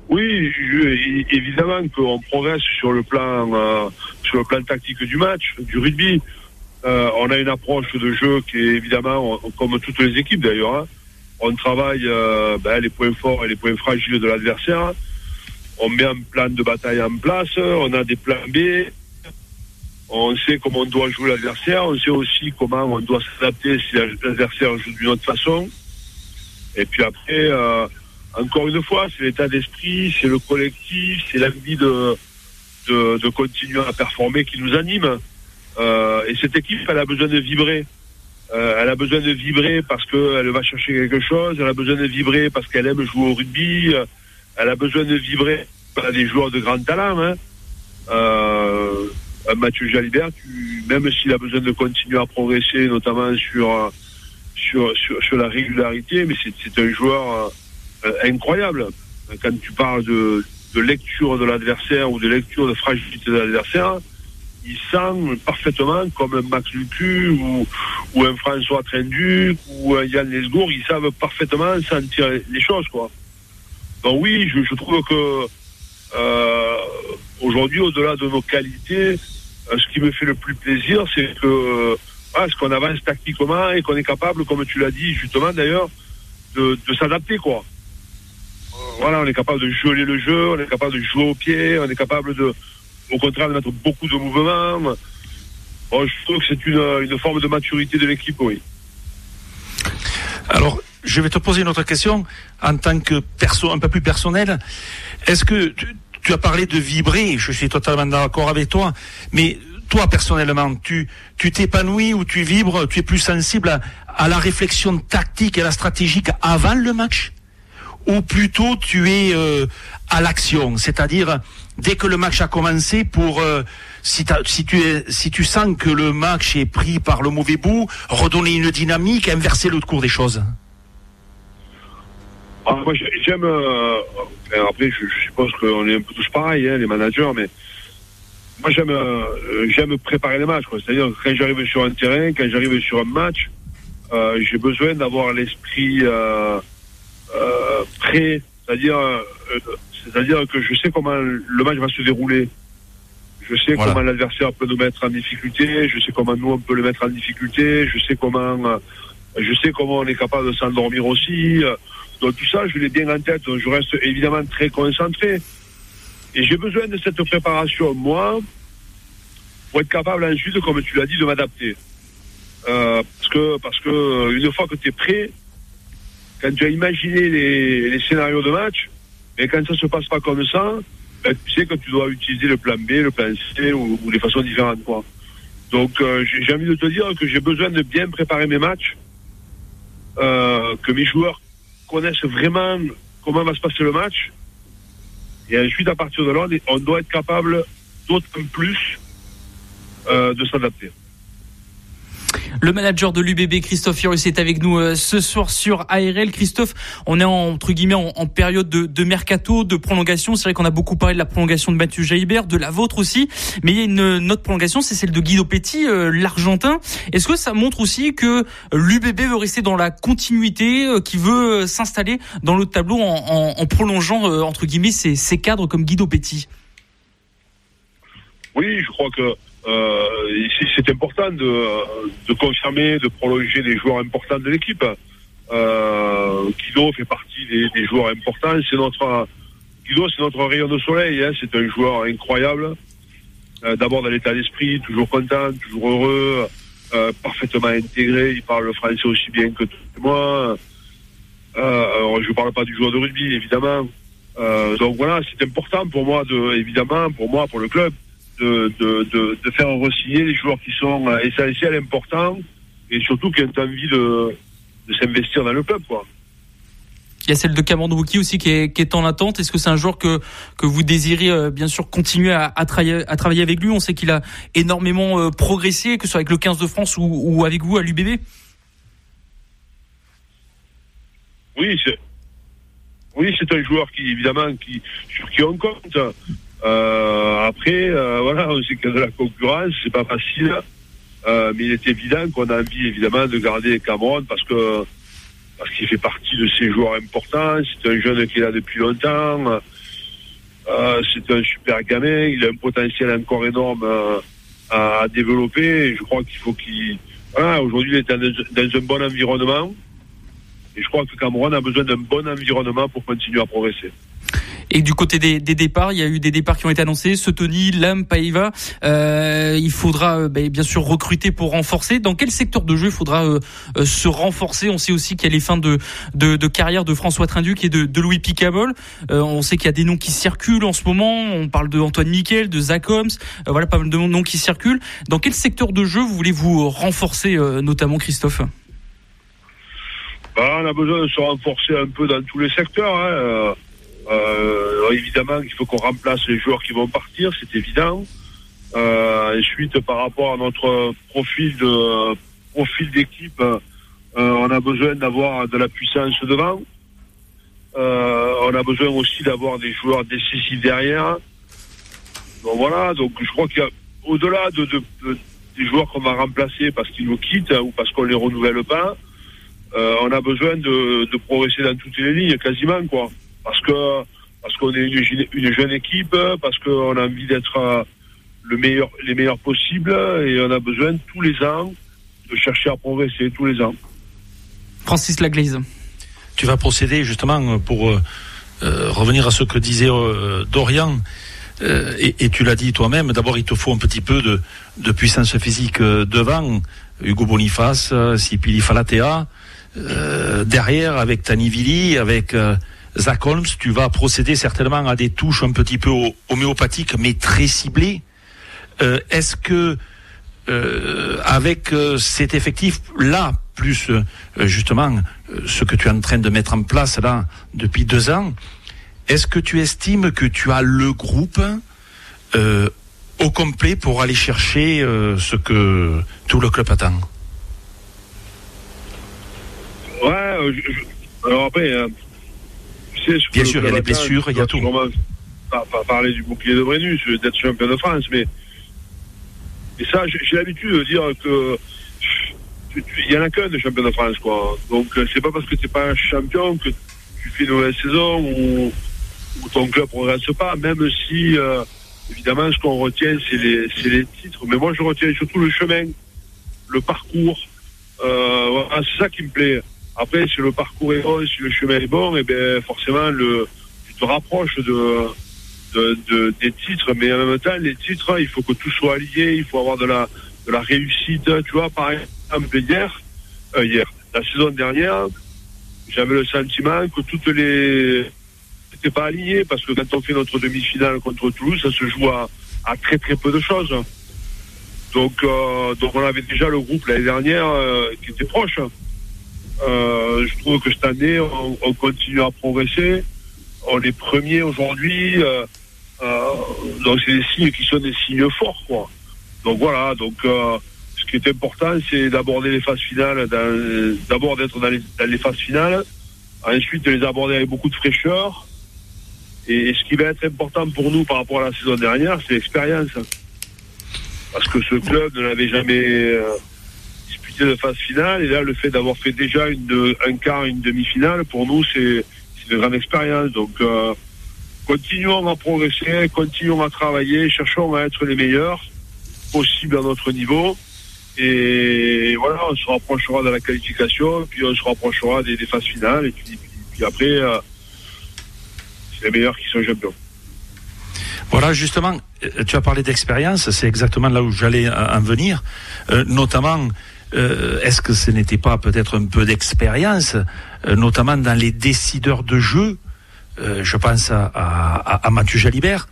Oui, évidemment qu'on progresse sur le plan euh, sur le plan tactique du match, du rugby. Euh, on a une approche de jeu qui est évidemment, comme toutes les équipes d'ailleurs, hein, on travaille ben, les points forts et les points fragiles de l'adversaire on met un plan de bataille en place, on a des plans B, on sait comment on doit jouer l'adversaire, on sait aussi comment on doit s'adapter si l'adversaire joue d'une autre façon. Et puis après, euh, encore une fois, c'est l'état d'esprit, c'est le collectif, c'est l'envie de, de, de, continuer à performer qui nous anime. Euh, et cette équipe, elle a besoin de vibrer. Euh, elle a besoin de vibrer parce qu'elle va chercher quelque chose, elle a besoin de vibrer parce qu'elle aime jouer au rugby elle a besoin de vibrer. Elle a des joueurs de grand talent. Hein. Euh, Mathieu Jalibert, tu, même s'il a besoin de continuer à progresser, notamment sur, sur, sur, la régularité, mais c'est un joueur euh, incroyable. Quand tu parles de, de lecture de l'adversaire ou de lecture de fragilité de l'adversaire, il sent parfaitement comme un Max Lucu ou, ou un François Trenduc ou un Yann Lesgour, ils savent parfaitement sentir les choses, quoi. Donc oui, je, trouve que euh, aujourd'hui, au-delà de nos qualités, euh, ce qui me fait le plus plaisir, c'est que ce qu'on avance tactiquement et qu'on est capable, comme tu l'as dit justement d'ailleurs, de, de s'adapter quoi. Euh, voilà, on est capable de geler le jeu, on est capable de jouer au pied, on est capable de, au contraire, de mettre beaucoup de mouvements. Bon, je trouve que c'est une, une forme de maturité de l'équipe, oui.
Alors, je vais te poser une autre question en tant que perso un peu plus personnel. Est-ce que tu, tu, as parlé de vibrer? Je suis totalement d'accord avec toi. Mais toi, personnellement, tu tu t'épanouis ou tu vibres Tu es plus sensible à, à, la réflexion tactique et à la stratégique avant le match? Ou plutôt tu es euh, à l'action? C'est-à-dire, dès que le match a commencé, pour... Euh, si, si, tu es, si tu sens que le match est pris par le mauvais bout, redonner une dynamique, inverser le cours des choses?
Ah, moi, j'aime. Euh, après, je, je suppose qu'on est un peu tous pareils, hein, les managers, mais moi, j'aime, euh, j'aime préparer les matchs. C'est-à-dire quand j'arrive sur un terrain, quand j'arrive sur un match, euh, j'ai besoin d'avoir l'esprit euh, euh, prêt. C'est-à-dire, euh, c'est-à-dire que je sais comment le match va se dérouler. Je sais voilà. comment l'adversaire peut nous mettre en difficulté. Je sais comment nous on peut le mettre en difficulté. Je sais comment, je sais comment on est capable de s'endormir aussi. Donc tout ça, je l'ai bien en tête. Je reste évidemment très concentré. Et j'ai besoin de cette préparation, moi, pour être capable ensuite, comme tu l'as dit, de m'adapter. Euh, parce que parce que une fois que tu es prêt, quand tu as imaginé les, scénarios de match, et quand ça se passe pas comme ça, ben, tu sais que tu dois utiliser le plan B, le plan C ou, ou les façons différentes. Donc euh, j'ai envie de te dire que j'ai besoin de bien préparer mes matchs, euh, que mes joueurs connaissent vraiment comment va se passer le match. Et ensuite, à partir de là, on doit être capable d'autant plus euh, de s'adapter.
Le manager de l'UBB, Christophe Furius, est avec nous euh, ce soir sur ARL. Christophe, on est en, entre guillemets en, période de, mercato, de prolongation. C'est vrai qu'on a beaucoup parlé de la prolongation de Mathieu Jaibert, de la vôtre aussi. Mais il y a une, autre prolongation, c'est celle de Guido Petit, euh, l'Argentin. Est-ce que ça montre aussi que l'UBB veut rester dans la continuité, euh, qui veut s'installer dans le tableau en, prolongeant, euh, entre guillemets, ses, ses cadres comme Guido Petit
Oui, je crois que euh, c'est important de, de confirmer, de prolonger les joueurs importants de l'équipe. Euh, Guido fait partie des, des joueurs importants. C'est notre Guido, c'est notre rayon de soleil. Hein. C'est un joueur incroyable. Euh, D'abord dans l'état d'esprit, toujours content, toujours heureux, euh, parfaitement intégré. Il parle le français aussi bien que moi. Euh, je ne parle pas du joueur de rugby, évidemment. Donc voilà, c'est important pour moi, de, évidemment, pour moi, pour le club, de, de, de, de faire re-signer les joueurs qui sont euh, essentiels, importants, et surtout qui ont envie de, de s'investir dans le club, quoi.
Il y a celle de Wookie aussi qui est, qui est en attente. Est-ce que c'est un joueur que, que vous désirez euh, bien sûr continuer à, à, travailler, à travailler avec lui? On sait qu'il a énormément euh, progressé, que ce soit avec le 15 de France ou, ou avec vous à l'UBB.
Oui, c'est oui, c'est un joueur qui évidemment qui sur qui on compte. Euh, après, euh, voilà, on sait qu'il la concurrence, c'est pas facile, euh, mais il est évident qu'on a envie évidemment de garder Cameron parce que parce qu'il fait partie de ces joueurs importants. C'est un jeune qui est là depuis longtemps. C'est un super gamin. Il a un potentiel encore énorme à, développer. Je crois qu'il faut qu'il. Voilà, aujourd'hui, il est dans, dans un bon environnement. Et je crois que Cameroun a besoin d'un bon environnement pour continuer à progresser.
Et du côté des, des, départs, il y a eu des départs qui ont été annoncés. Tony, Lam, Paiva. Euh, il faudra euh, bah, bien sûr recruter pour renforcer. Dans quel secteur de jeu il faudra euh, euh se renforcer? On sait aussi qu'il y a les fins de, carrière de François Trinduc et de, Louis Picabol. On sait qu'il y a des noms qui circulent en ce moment. On parle de Antoine Miquel, de Zach Holmes. voilà pas mal de noms qui circulent. Dans quel secteur de jeu voulez vous renforcer, notamment Christophe?
Bah, on a besoin de se renforcer un peu dans tous les secteurs. Hein. Euh, évidemment, il faut qu'on remplace les joueurs qui vont partir, c'est évident. Euh, ensuite, par rapport à notre profil de profil d'équipe, euh, on a besoin d'avoir de la puissance devant. Euh, on a besoin aussi d'avoir des joueurs décisifs derrière. Donc voilà, donc je crois qu'il y a au-delà de, de, de, des joueurs qu'on va remplacer parce qu'ils nous quittent ou parce qu'on les renouvelle pas, euh, on a besoin de, de, progresser dans toutes les lignes, quasiment, quoi. Parce que parce qu'on est une, une, jeune équipe, parce qu'on a envie d'être euh, le meilleur, les meilleurs possibles, et on a besoin tous les ans de chercher à progresser tous les ans.
Francis Laglaise.
Tu vas procéder justement pour euh, revenir à ce que disait euh, Dorian. Et, et, tu l'as dit toi-même, d'abord il te faut un petit peu de, de puissance physique devant. Hugo Boniface, Sipili Falatea, euh, derrière avec Tanivili, avec euh, Zach Holmes, tu vas procéder certainement à des touches un petit peu homéopathiques, mais très ciblées. Euh, Est-ce que euh, avec cet effectif là, plus justement ce que tu es en train de mettre en place là depuis deux ans, est-ce que tu estimes que tu as le groupe au complet pour aller chercher ce que tout le club attend?
Ouais, alors après, euh, tu sais,
bien sûr, il y a les blessures, il y a tout.
Pas, pas parler du bouclier de Brennus, d'être champion de France, mais, mais ça, j'ai l'habitude de dire que il y en a qu'un de champion de France, quoi. Donc, c'est pas parce que t'es pas un champion que tu fais une mauvaise saison ou, ou ton club progresse pas, même si, euh, évidemment, ce qu'on retient, c'est les, les titres. Mais moi, je retiens surtout le chemin, le parcours. Euh, voilà, c'est ça qui me plaît. Après, si le parcours est bon, si le chemin est bon, et eh bien forcément, le, tu te rapproches de, de, de, des titres, mais en même temps, les titres, il faut que tout soit allié, il faut avoir de la, de la réussite. Tu vois, par exemple, hier, euh, hier, la saison dernière, j'avais le sentiment que toutes les c'était pas aligné parce que quand on fait notre demi-finale contre Toulouse, ça se joue à, à très très peu de choses. Donc, euh, donc on avait déjà le groupe l'année dernière euh, qui était proche. Euh, je trouve que cette année, on, on, continue à progresser. On est premier aujourd'hui. Euh, euh, donc, c'est des signes qui sont des signes forts, quoi. Donc, voilà. Donc, ce qui est important, c'est d'aborder les phases finales, d'abord d'être dans les, phases finales, ensuite de les aborder avec beaucoup de fraîcheur. Et ce qui va être important pour nous par rapport à la saison dernière, c'est l'expérience. Parce que ce club ne l'avait jamais de phase finale. Et là, le fait d'avoir fait déjà un quart, une demi-finale, pour nous, c'est une grande expérience. Donc, euh, continuons à progresser, continuons à travailler, cherchons à être les meilleurs possibles à notre niveau. Et voilà, on se rapprochera de la qualification, puis on se rapprochera des, des phases finales, et puis, après, euh, c'est les meilleurs qui sont champions.
Voilà, justement, euh, tu as parlé d'expérience, c'est exactement là où j'allais en venir. Notamment, euh, est-ce que ce n'était pas peut-être un peu d'expérience, euh, notamment dans les décideurs de jeu? Euh, Je pense à, à, à Mathieu Jalibert,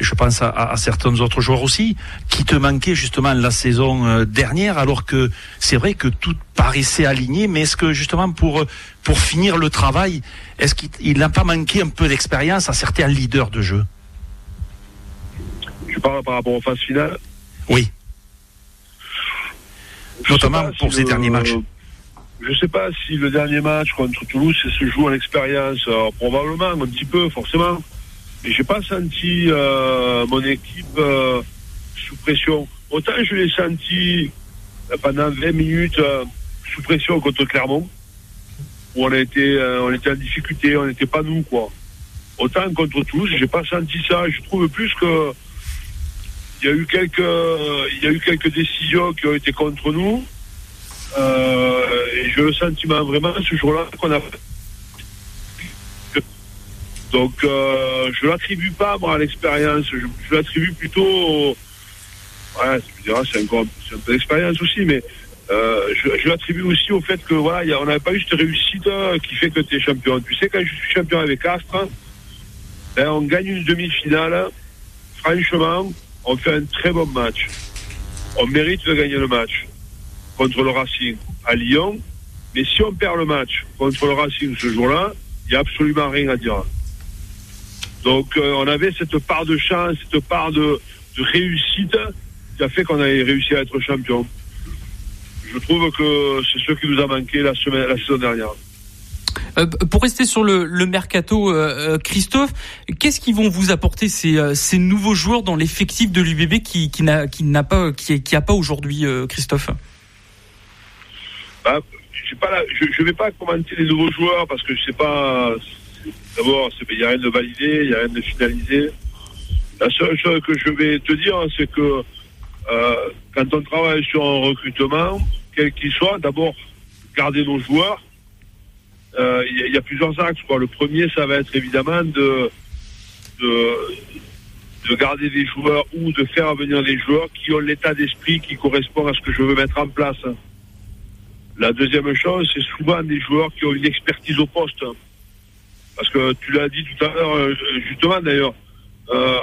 je pense à, à, certains autres joueurs aussi, qui te manquaient justement la saison euh, dernière, alors que c'est vrai que tout paraissait aligné, mais est-ce que justement pour, pour finir le travail, est-ce qu'il n'a pas manqué un peu d'expérience à certains leaders de jeu?
Je parle par rapport aux phases finales?
Oui.
Je
Notamment
sais pas
pour
si
ces
le-
derniers matchs.
Je sais pas si le dernier match contre Toulouse se joue à l'expérience. Probablement, un petit peu, forcément. Mais j'ai pas senti euh, mon équipe euh, sous pression. Autant je l'ai senti euh, pendant 20 minutes euh, sous pression contre Clermont, où on a été, on était en difficulté, on n'était pas nous, quoi. Autant contre Toulouse, j'ai pas senti ça. Je trouve plus que il y a eu quelques, il y a eu quelques décisions qui ont été contre nous. Euh, et j'ai le sentiment vraiment ce jour-là qu'on a. Donc euh, je l'attribue pas moi à l'expérience, je, l'attribue plutôt. au- Ouais, tu diras, c'est encore un peu aussi, mais euh, je, l'attribue aussi au fait que voilà, on n'avait pas eu cette réussite euh, qui fait que tu es champion. Tu sais, quand je suis champion avec Astre, ben, on gagne une demi-finale. Franchement, on fait un très bon match. On mérite de gagner le match contre le Racing à Lyon. Mais si on perd le match contre le Racing ce jour-là, il n'y a absolument rien à dire. Donc euh, on avait cette part de chance, cette part de, réussite qui a fait qu'on avait réussi à être champion. Je trouve que c'est ce qui nous a manqué la saison dernière.
Euh, pour rester sur le, mercato, euh, euh, Christophe, qu'est-ce qu'ils vont vous apporter ces, nouveaux joueurs dans l'effectif de l'UBB qui, qui n'a pas qui, qui a pas aujourd'hui, Christophe?
Bah, je ne vais pas commenter les nouveaux joueurs parce que je sais pas. D'abord, il n'y a rien de validé, il n'y a rien de finalisé. La seule chose que je vais te dire, c'est que quand on travaille sur un recrutement, quel qu'il soit, d'abord garder nos joueurs. Euh, Il y, a- plusieurs axes. Le premier, ça va être évidemment de, de, de garder des joueurs ou de faire venir des joueurs qui ont l'état d'esprit qui correspond à ce que je veux mettre en place. La deuxième chose, c'est souvent des joueurs qui ont une expertise au poste. Parce que tu l'as dit tout à l'heure, euh, justement d'ailleurs, euh,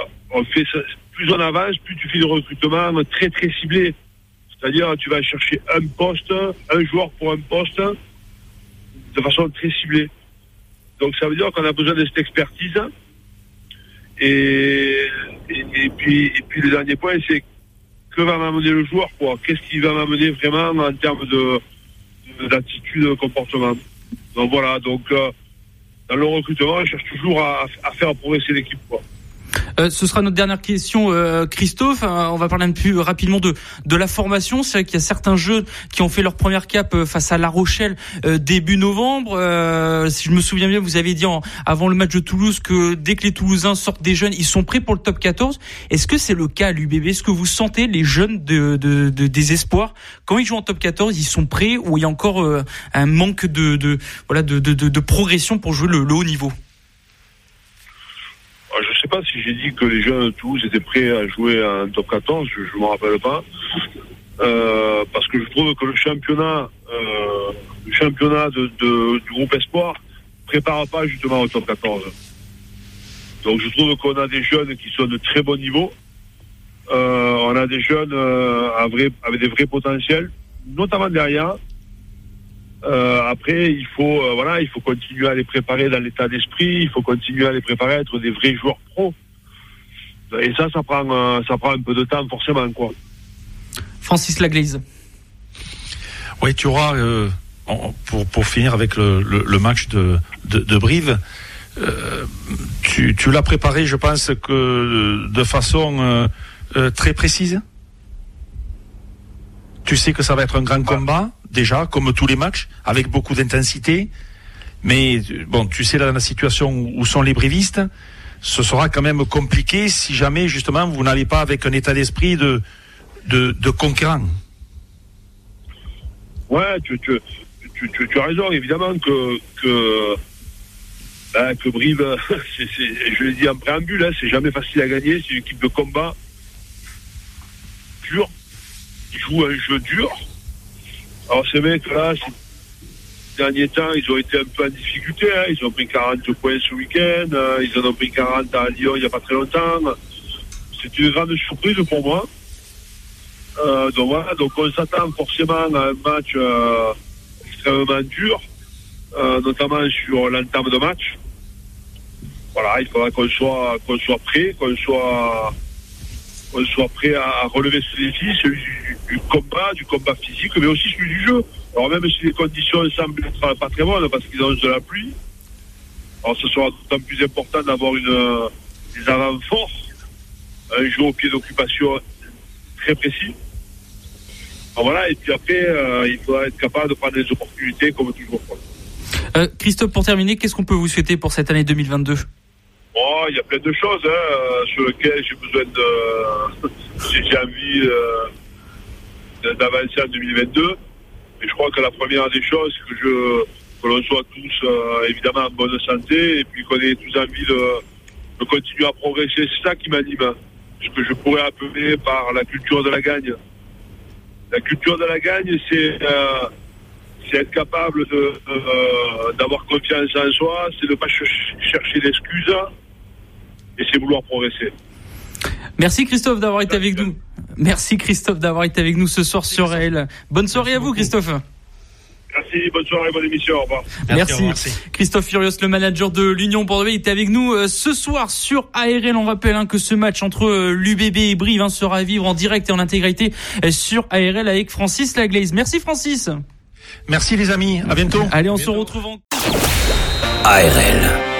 plus on avance, plus tu fais de recrutement très très ciblé. C'est-à-dire, tu vas chercher un poste, un joueur pour un poste, de façon très ciblée. Donc ça veut dire qu'on a besoin de cette expertise. Et, puis, et puis le dernier point, c'est que va m'amener le joueur, quoi? Qu'est-ce qui va m'amener vraiment en termes de d'attitude, de comportement? Donc voilà, donc euh, dans le recrutement, on cherche toujours à, à faire progresser l'équipe. Quoi.
Euh, ce sera notre dernière question, euh, Christophe. Euh, on va parler un peu plus rapidement de de la formation. C'est vrai qu'il y a certains jeunes qui ont fait leur première cap euh, face à La Rochelle début novembre. Si je me souviens bien, vous avez dit en- avant le match de Toulouse que dès que les Toulousains sortent des jeunes, ils sont prêts pour le top 14. Est-ce que c'est le cas à l'UBB Est-ce que vous sentez les jeunes de, de, de- quand ils jouent en top 14, ils sont prêts ou il y a encore un manque de, de voilà de, de, de progression pour jouer le, le haut niveau?
Je sais pas si j'ai dit que les jeunes de Toulouse étaient prêts à jouer en top 14, je ne me rappelle pas. Euh, parce que je trouve que le championnat, euh, le championnat de, de- du groupe Espoir prépare pas justement au top 14. Donc je trouve qu'on a des jeunes qui sont de très bon niveau. Euh, on a des jeunes euh, à vrai- avec des vrais potentiels, notamment derrière. Euh, après, il faut, euh, voilà, il faut continuer à les préparer dans l'état d'esprit. Il faut continuer à les préparer à être des vrais joueurs pros. Et ça, ça prend, euh, ça prend un peu de temps, forcément, quoi.
Francis Laglaise.
Oui, tu auras, euh, en- pour, pour finir avec le, le, le match de, de, de Brive, euh, tu, tu l'as préparé, je pense, que de façon euh, euh, très précise? Tu sais que ça va être un grand combat, déjà, comme tous les matchs, avec beaucoup d'intensité. Mais bon, tu sais là, la situation où, sont les brivistes. ce sera quand même compliqué si jamais justement vous n'allez pas avec un état d'esprit de, de, conquérant.
Ouais, tu, tu, tu, as raison, évidemment que, que, ben, que Brive, je l'ai dit en préambule, hein, c'est jamais facile à gagner, c'est une équipe de combat dur, qui joue un jeu dur. Alors ces mecs-là, ces derniers temps, ils ont été un peu en difficulté, hein, ils ont pris 40 points ce week-end, euh, ils en ont pris 40 à Lyon il n'y a pas très longtemps. C'est une grande surprise pour moi. Euh, donc voilà, donc on s'attend forcément à un match euh, extrêmement dur, notamment sur l'entame de match. Voilà, il faudra qu'on soit qu'on soit prêt, qu'on soit qu'on soit prêt à relever ce défi, celui du, combat, du combat physique, mais aussi celui du jeu. Alors même si les conditions semblent être pas très bonnes parce qu'ils ont de la pluie, alors ce sera d'autant plus important d'avoir une des avant forts, un jeu au pied d'occupation très précis. Alors voilà, et puis après, euh, il faudra être capable de prendre des opportunités comme toujours.
Euh, Christophe, pour terminer, qu'est-ce qu'on peut vous souhaiter pour cette année 2022
Il y a plein de choses hein, euh, sur lesquelles j'ai besoin de. j'ai envie euh, d'avancer en 2022. Et je crois que la première des choses, que je que l'on soit tous euh, évidemment en bonne santé et puis qu'on ait tous envie de, de continuer à progresser. C'est ça qui m'anime. Ce que je pourrais appeler par la culture de la gagne. La culture de la gagne, c'est être capable de d'avoir confiance en soi, c'est ne pas ch- chercher d'excuses et c'est vouloir progresser.
Merci Christophe d'avoir été avec nous. Merci Christophe d'avoir été avec nous ce soir sur RL. Bonne soirée à vous Christophe.
Merci, bonne soirée, bonne émission, au revoir.
Merci. Christophe Furios, le manager de l'Union Bordeaux, était avec nous euh, ce soir sur ARL. On rappelle hein, que ce match entre euh, l'UBB et Brive hein, sera à vivre en direct et en intégralité euh, sur ARL avec Francis Laglaise. Merci Francis.
Merci les amis, à bientôt.
Allez, on se retrouve en...
ARL.